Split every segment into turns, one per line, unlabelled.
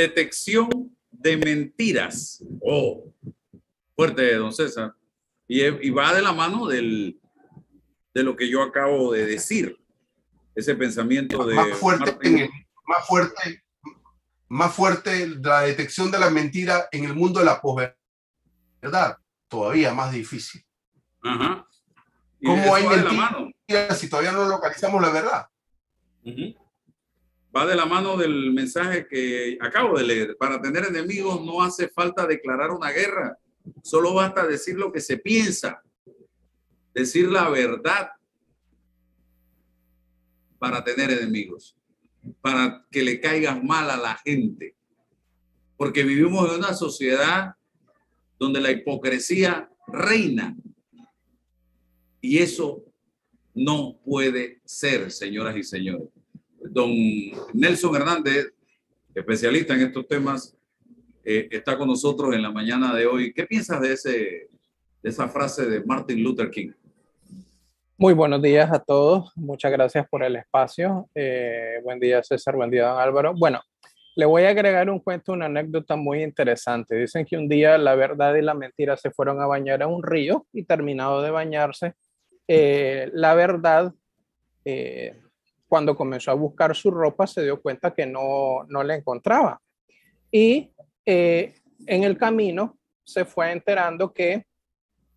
detección de mentiras. Oh, fuerte, don César. Y, y va de la mano del, de lo que yo acabo de decir. Ese pensamiento de...
Más fuerte, más fuerte, más fuerte la detección de la mentira en el mundo de la posverdad. Todavía más difícil.
Ajá.
¿Cómo hay mentiras si todavía no localizamos la verdad?
Va de la mano del mensaje que acabo de leer. Para tener enemigos no hace falta declarar una guerra. Solo basta decir lo que se piensa decir la verdad para tener enemigos, para que le caigas mal a la gente. Porque vivimos en una sociedad donde la hipocresía reina. Y eso no puede ser, señoras y señores. Don Nelson Hernández, especialista en estos temas, eh, está con nosotros en la mañana de hoy. ¿Qué piensas de, ese, de esa frase de Martin Luther King?
Muy buenos días a todos. Muchas gracias por el espacio. Eh, buen día, César. Buen día, don Álvaro. Bueno, le voy a agregar un cuento, una anécdota muy interesante. Dicen que un día la verdad y la mentira se fueron a bañar a un río y terminado de bañarse, eh, la verdad, cuando comenzó a buscar su ropa, se dio cuenta que no, no la encontraba. Y en el camino se fue enterando que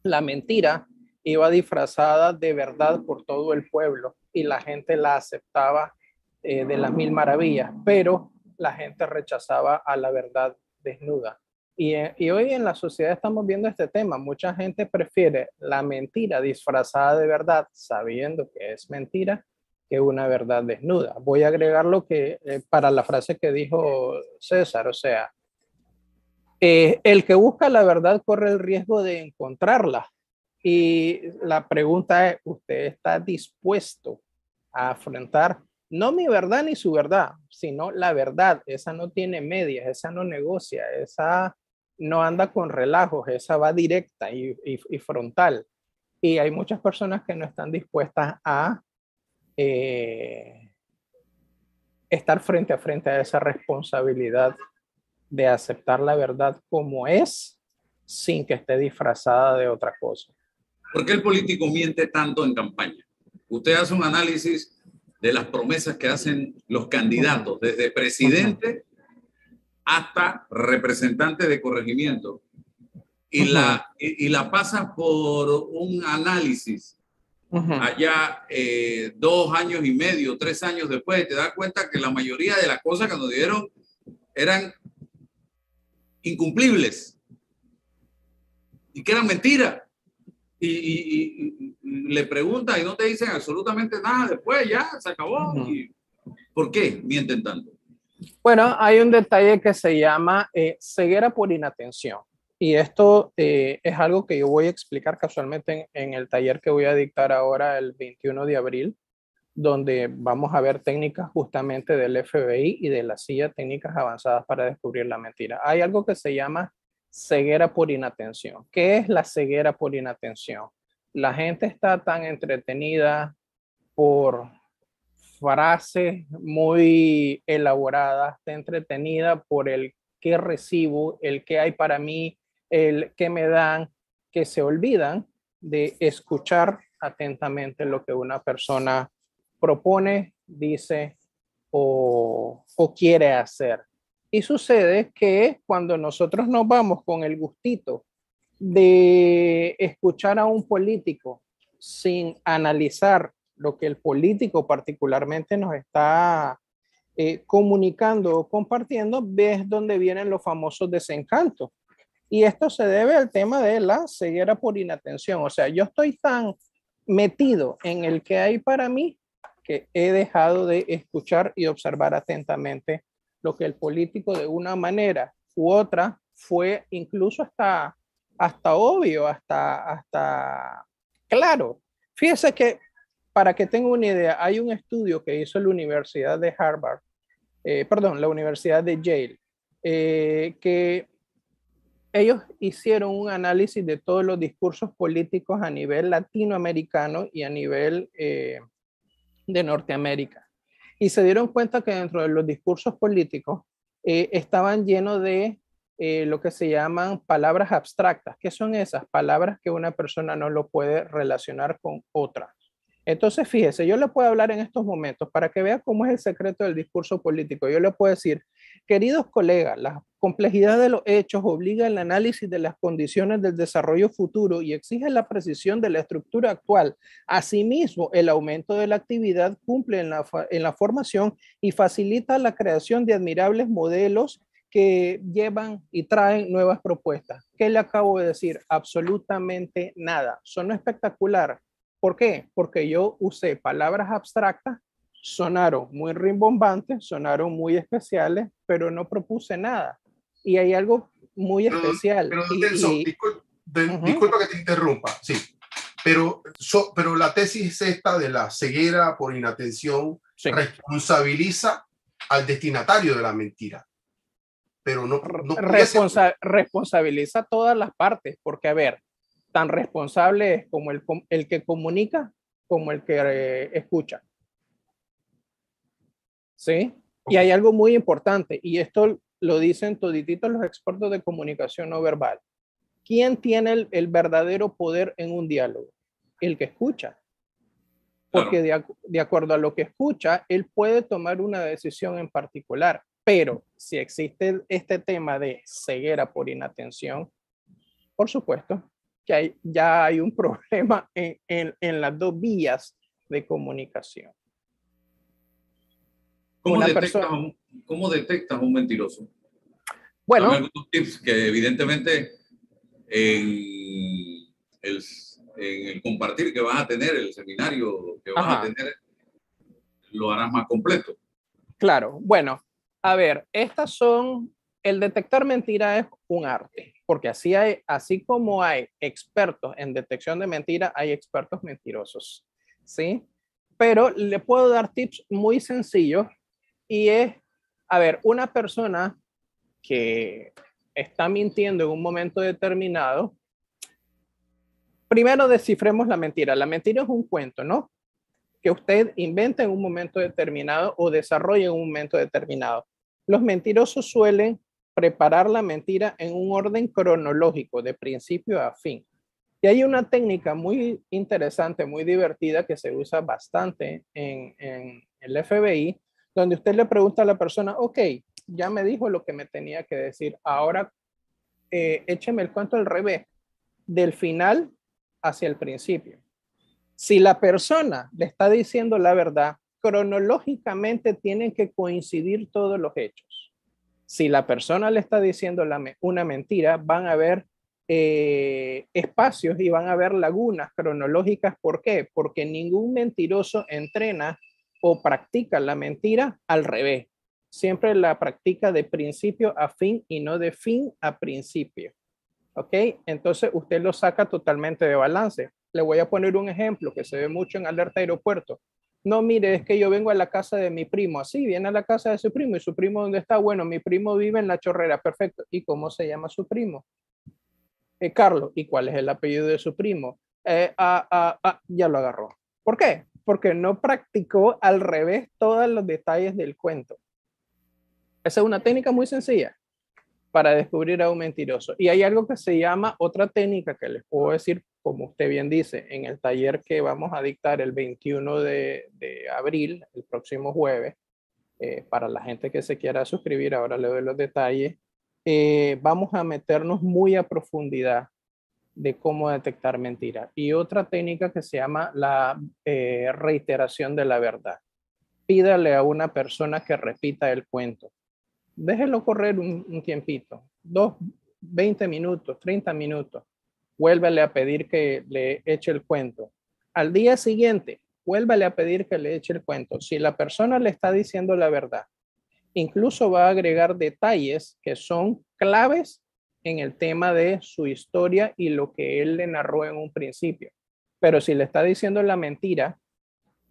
la mentira iba disfrazada de verdad por todo el pueblo y la gente la aceptaba eh, de las mil maravillas, pero la gente rechazaba a la verdad desnuda. Y, eh, y, hoy en la sociedad estamos viendo este tema. Mucha gente prefiere la mentira disfrazada de verdad, sabiendo que es mentira, que una verdad desnuda. Voy a agregar lo que eh, para la frase que dijo César, o sea, el que busca la verdad corre el riesgo de encontrarla, y la pregunta es, ¿usted está dispuesto a afrontar no mi verdad ni su verdad, sino la verdad? Esa no tiene medias, esa no negocia, esa no anda con relajos, esa va directa y, frontal. Y hay muchas personas que no están dispuestas a eh, estar frente a frente a esa responsabilidad de aceptar la verdad como es sin que esté disfrazada de otra cosa.
¿Por qué el político miente tanto en campaña? Usted hace un análisis de las promesas que hacen los candidatos, desde presidente hasta representante de corregimiento, y la, y, la pasa por un análisis allá eh, dos años y medio, tres años después, te das cuenta que la mayoría de las cosas que nos dieron eran incumplibles y que eran mentiras y, le pregunta y no te dicen absolutamente nada después, ya se acabó. ¿Por qué mienten tanto?
Bueno, hay un detalle que se llama eh, ceguera por inatención. Y esto eh, es algo que yo voy a explicar casualmente en, el taller que voy a dictar ahora el 21 de abril, donde vamos a ver técnicas justamente del FBI y de la CIA, técnicas avanzadas para descubrir la mentira. Hay algo que se llama ceguera por inatención. ¿Qué es la ceguera por inatención? La gente está tan entretenida por frases muy elaboradas, está entretenida por el que recibo, el que hay para mí, el que me dan, que se olvidan de escuchar atentamente lo que una persona propone, dice o, o quiere hacer. Y sucede que cuando nosotros nos vamos con el gustito de escuchar a un político sin analizar lo que el político particularmente nos está eh, comunicando o compartiendo, ves donde vienen los famosos desencantos. Y esto se debe al tema de la ceguera por inatención. O sea, yo estoy tan metido en el que hay para mí que he dejado de escuchar y observar atentamente lo que el político de una manera u otra fue incluso hasta, hasta obvio, hasta, hasta claro. Fíjese que, para que tenga una idea, hay un estudio que hizo la Universidad de Harvard, eh, perdón, la Universidad de Yale, eh, que ellos hicieron un análisis de todos los discursos políticos a nivel latinoamericano y a nivel eh, de Norteamérica y se dieron cuenta que dentro de los discursos políticos eh, estaban llenos de eh, lo que se llaman palabras abstractas. ¿Qué son esas? Palabras que una persona no lo puede relacionar con otra. Entonces, fíjese, yo le puedo hablar en estos momentos para que vea cómo es el secreto del discurso político. Yo le puedo decir, queridos colegas, la complejidad de los hechos obliga el análisis de las condiciones del desarrollo futuro y exige la precisión de la estructura actual. Asimismo, el aumento de la actividad cumple en la, en la formación y facilita la creación de admirables modelos que llevan y traen nuevas propuestas. ¿Qué le acabo de decir? Absolutamente nada. Son espectacular ¿Por qué? Porque yo usé palabras abstractas, sonaron muy rimbombantes, sonaron muy especiales, pero no propuse nada. Y hay algo muy especial.
Pero, disculpa, que te interrumpa, sí. Pero, pero la tesis esta de la ceguera por inatención responsabiliza al destinatario de la mentira. Pero no, no
responsabiliza todas las partes, porque a ver, tan responsable es como el, el que comunica como el que eh, escucha. ¿Sí? Y hay algo muy importante, y esto lo dicen todititos los expertos de comunicación no verbal. ¿Quién tiene el, verdadero poder en un diálogo? El que escucha. Porque de, de acuerdo a lo que escucha, él puede tomar una decisión en particular. Pero si existe este tema de ceguera por inatención, por supuesto, que hay, ya hay un problema en, en, en las dos vías de comunicación.
¿Cómo, detectas, un, ¿Cómo detectas un mentiroso?
Bueno.
algunos tips que evidentemente en el, en el, compartir que vas a tener, el seminario que vas a tener, lo harás más completo.
Claro, bueno, a ver, estas son, el detectar mentira es un arte porque así, hay, así como hay expertos en detección de mentiras, hay expertos mentirosos, ¿sí? Pero le puedo dar tips muy sencillos y es, a ver, una persona que está mintiendo en un momento determinado, primero descifremos la mentira. La mentira es un cuento, ¿no? Que usted inventa en un momento determinado o desarrolla en un momento determinado. Los mentirosos suelen preparar la mentira en un orden cronológico, de principio a fin. Y hay una técnica muy interesante, muy divertida, que se usa bastante en, el FBI, donde usted le pregunta a la persona, ok, ya me dijo lo que me tenía que decir, ahora eh, écheme el cuento al revés, del final hacia el principio. Si la persona le está diciendo la verdad, cronológicamente tienen que coincidir todos los hechos si la persona le está diciendo una mentira, van a haber eh, espacios y van a haber lagunas cronológicas. ¿Por qué? Porque ningún mentiroso entrena o practica la mentira al revés. Siempre la practica de principio a fin y no de fin a principio. ¿Ok? Entonces usted lo saca totalmente de balance. Le voy a poner un ejemplo que se ve mucho en alerta aeropuerto. No, mire, es que yo vengo a la casa de mi primo. Así, viene a la casa de su primo. ¿Y su primo dónde está? Bueno, mi primo vive en la chorrera. Perfecto. ¿Y cómo se llama su primo? Eh, Carlos. ¿Y cuál es el apellido de su primo? Eh, ah, ah, ah, ya lo agarró. ¿Por qué? Porque no practicó al revés todos los detalles del cuento. Esa es una técnica muy sencilla para descubrir a un mentiroso. Y hay algo que se llama otra técnica que les puedo decir como usted bien dice, en el taller que vamos a dictar el 21 de, abril, el próximo jueves, eh, para la gente que se quiera suscribir, ahora le doy los detalles, eh, vamos a meternos muy a profundidad de cómo detectar mentiras. Y otra técnica que se llama la eh, reiteración de la verdad. Pídale a una persona que repita el cuento. Déjelo correr un, un tiempito, dos, 20 minutos, 30 minutos vuélvele a pedir que le eche el cuento. Al día siguiente, vuélvale a pedir que le eche el cuento. Si la persona le está diciendo la verdad, incluso va a agregar detalles que son claves en el tema de su historia y lo que él le narró en un principio. Pero si le está diciendo la mentira,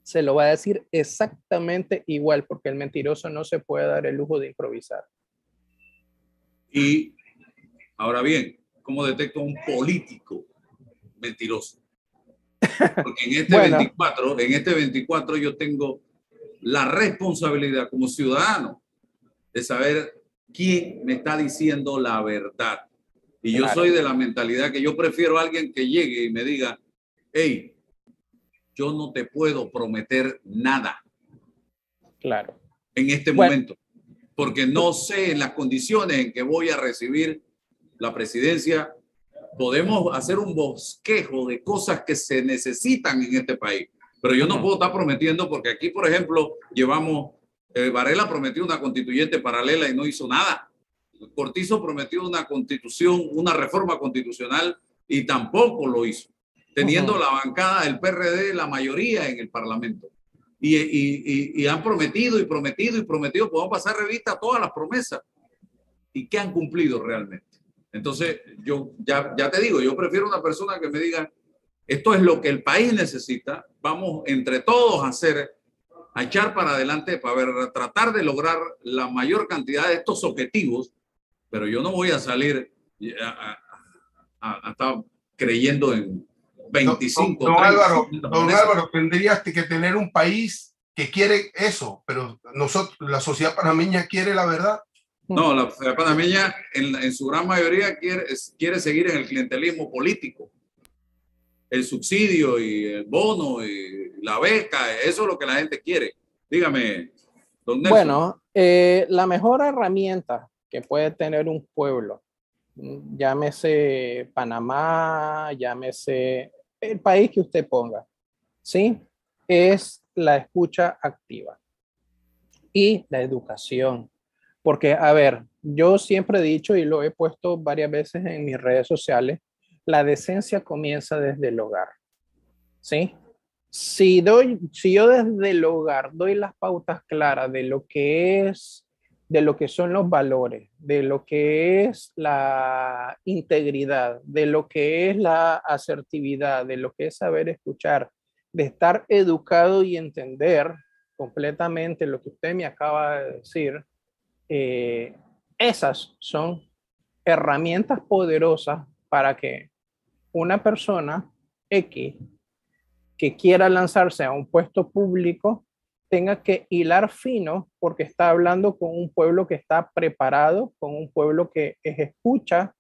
se lo va a decir exactamente igual, porque el mentiroso no se puede dar el lujo de improvisar.
Y ahora bien, cómo detecto un político mentiroso. Porque en este 24, en este 24 yo tengo la responsabilidad como ciudadano de saber quién me está diciendo la verdad. Y yo soy de la mentalidad que yo prefiero a alguien que llegue y me diga, hey, yo no te puedo prometer nada.
Claro.
En este momento, porque no sé en las condiciones en que voy a recibir la presidencia. Podemos hacer un bosquejo de cosas que se necesitan en este país, pero yo no puedo estar prometiendo porque aquí, por ejemplo, llevamos, eh, Varela prometió una constituyente paralela y no hizo nada. Cortizo prometió una constitución, una reforma constitucional y tampoco lo hizo, teniendo la bancada del PRD la mayoría en el Parlamento. Y, y, y, han prometido y prometido y prometido, podemos pasar revista a todas las promesas. ¿Y qué han cumplido realmente? Entonces, yo ya, ya te digo, yo prefiero una persona que me diga, esto es lo que el país necesita, vamos entre todos a hacer, a echar para adelante para ver, tratar de lograr la mayor cantidad de estos objetivos pero yo no voy a salir a, estar creyendo en 25.
Don, Álvaro, don Álvaro, tendrías que tener un país que quiere eso, pero nosotros, la sociedad panameña quiere la verdad.
No, la sociedad panameña en, en su gran mayoría quiere, quiere seguir en el clientelismo político. El subsidio y el bono y la beca, eso es lo que la gente quiere. Dígame,
don Bueno, eh, la mejor herramienta que puede tener un pueblo, llámese Panamá, llámese el país que usted ponga, ¿sí? Es la escucha activa y la educación. Porque, a ver, yo siempre he dicho y lo he puesto varias veces en mis redes sociales, la decencia comienza desde el hogar. ¿Sí? Si, doy, si yo desde el hogar doy las pautas claras de lo que es de lo que son los valores, de lo que es la integridad, de lo que es la asertividad, de lo que es saber escuchar, de estar educado y entender completamente lo que usted me acaba de decir, eh, esas son herramientas poderosas para que una persona X que quiera lanzarse a un puesto público tenga que hilar fino porque está hablando con un pueblo que está preparado, con un pueblo que escucha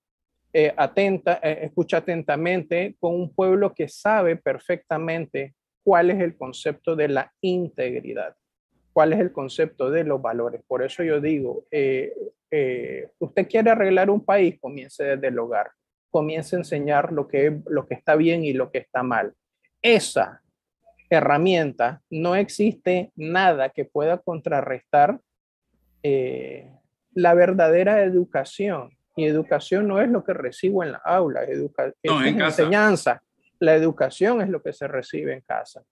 eh, atenta, eh, escucha atentamente, con un pueblo que sabe perfectamente cuál es el concepto de la integridad, cuál es el concepto de los valores. Por eso yo digo, eh, usted quiere arreglar un país, comience desde el hogar, comience a enseñar lo que, lo que está bien y lo que está mal. Esa herramienta, no existe nada que pueda contrarrestar eh, la verdadera educación. Y educación no es lo que recibo en la aula, educa es enseñanza. La educación es lo que se recibe en casa.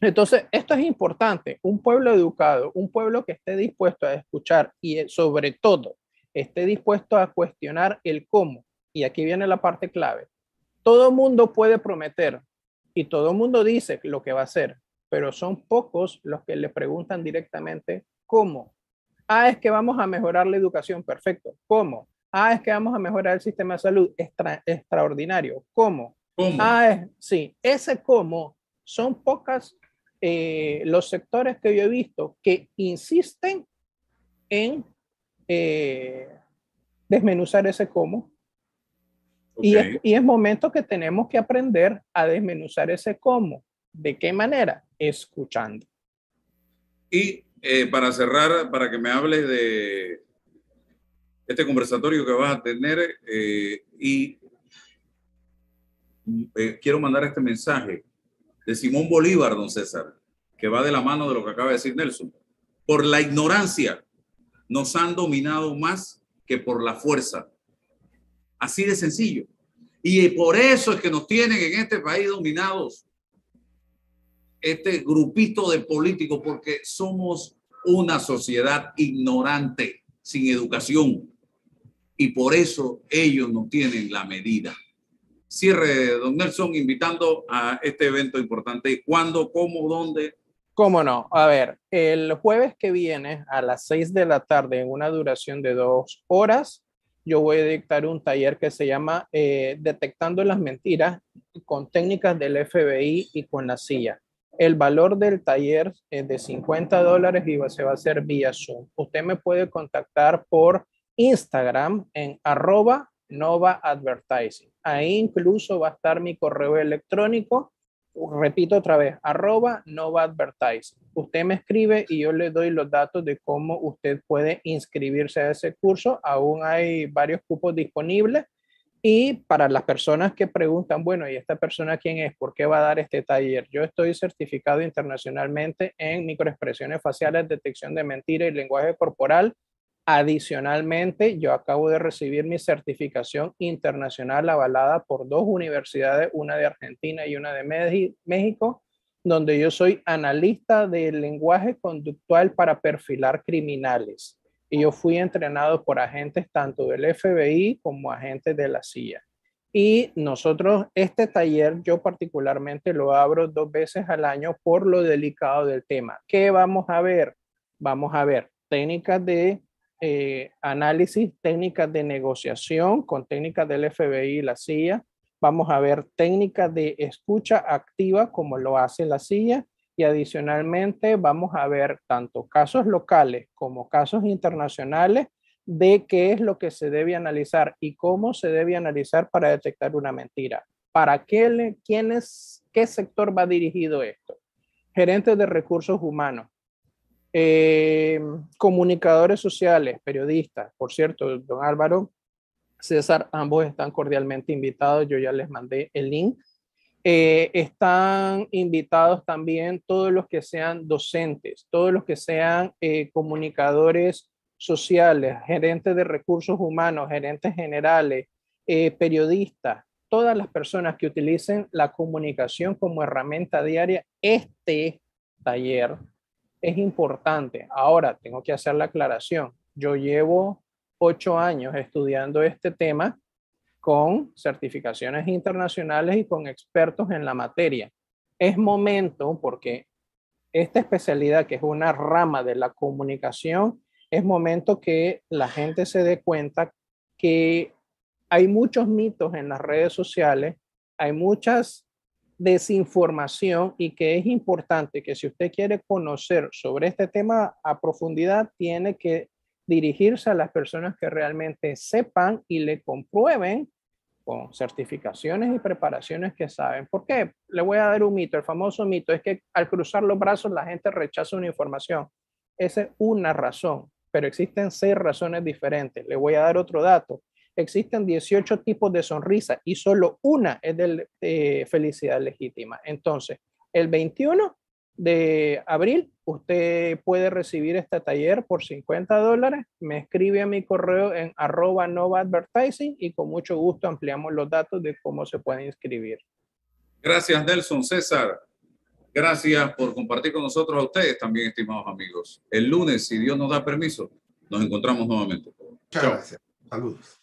Entonces, esto es importante. Un pueblo educado, un pueblo que esté dispuesto a escuchar y eh, sobre todo esté dispuesto a cuestionar el cómo. Y aquí viene la parte clave. Todo mundo puede prometer, y todo mundo dice lo que va a hacer, pero son pocos los que le preguntan directamente cómo. Ah, es que vamos a mejorar la educación, perfecto. ¿Cómo? Ah, es que vamos a mejorar el sistema de salud, extraordinario. ¿Cómo? ¿Cómo? Ah, es, sí, ese cómo son pocas eh, los sectores que yo he visto que insisten en eh, desmenuzar ese cómo y, es, momento que tenemos que aprender a desmenuzar ese cómo. ¿De qué manera? Escuchando.
Y eh, para cerrar, para que me hables de este conversatorio que vas a tener eh, y eh, quiero mandar este mensaje de Simón Bolívar, don César, que va de la mano de lo que acaba de decir Nelson. Por la ignorancia nos han dominado más que por la fuerza. Así de sencillo. Y por eso es que nos tienen en este país dominados este grupito de políticos, porque somos una sociedad ignorante, sin educación. Y por eso ellos no tienen la medida. Cierre, don Nelson, invitando a este evento importante. ¿Cuándo, cómo, dónde?
¿Cómo no? A ver, el jueves que viene a las seis de la tarde, en una duración de dos horas, yo voy a dictar un taller que se llama eh, Detectando las Mentiras con técnicas del FBI y con la CIA. El valor del taller es de 50 dólares y se va a hacer vía Zoom. Usted me puede contactar por Instagram en arroba Nova Advertising. Ahí incluso va a estar mi correo electrónico. Repito otra vez, arroba Nova Advertising. Usted me escribe y yo le doy los datos de cómo usted puede inscribirse a ese curso. Aún hay varios cupos disponibles. Y para las personas que preguntan, bueno, ¿y esta persona quién es? ¿Por qué va a dar este taller? Yo estoy certificado internacionalmente en microexpresiones faciales, detección de mentira y lenguaje corporal Adicionalmente, yo acabo de recibir mi certificación internacional avalada por dos universidades, una de Argentina y una de México, donde yo soy analista del lenguaje conductual para perfilar criminales. Y yo fui entrenado por agentes tanto del FBI como agentes de la CIA. Y nosotros, este taller, yo particularmente lo abro dos veces al año por lo delicado del tema. ¿Qué vamos a ver? Vamos a ver técnicas de eh, análisis, técnicas de negociación con técnicas del FBI y la CIA. Vamos a ver técnicas de escucha activa como lo hace la CIA y adicionalmente vamos a ver tanto casos locales como casos internacionales de qué es lo que se debe analizar y cómo se debe analizar para detectar una mentira. ¿Para qué, quién es, qué sector va dirigido esto? Gerentes de recursos humanos, eh, comunicadores sociales, periodistas, por cierto, don Álvaro, César, ambos están cordialmente invitados, yo ya les mandé el link. Eh, están invitados también todos los que sean docentes, todos los que sean eh, comunicadores sociales, gerentes de recursos humanos, gerentes generales, periodistas, todas las personas que utilicen la comunicación como herramienta diaria. Este taller es importante. Ahora, tengo que hacer la aclaración. Yo llevo ocho años estudiando este tema con certificaciones internacionales y con expertos en la materia. Es momento, porque esta especialidad, que es una rama de la comunicación, es momento que la gente se dé cuenta que hay muchos mitos en las redes sociales, hay muchas desinformación y que es importante que si usted quiere conocer sobre este tema a profundidad, tiene que dirigirse a las personas que realmente sepan y le comprueben con certificaciones y preparaciones que saben. ¿Por qué? Le voy a dar un mito. El famoso mito es que al cruzar los brazos la gente rechaza una información. Esa es una razón, pero existen seis razones diferentes. Le voy a dar otro dato existen 18 tipos de sonrisa y solo una es de felicidad legítima. Entonces, el 21 de abril, usted puede recibir este taller por 50 dólares. Me escribe a mi correo en arroba Nova Advertising y con mucho gusto ampliamos los datos de cómo se puede inscribir.
Gracias, Nelson. César, gracias por compartir con nosotros a ustedes también, estimados amigos. El lunes, si Dios nos da permiso, nos encontramos nuevamente.
Muchas gracias. Saludos.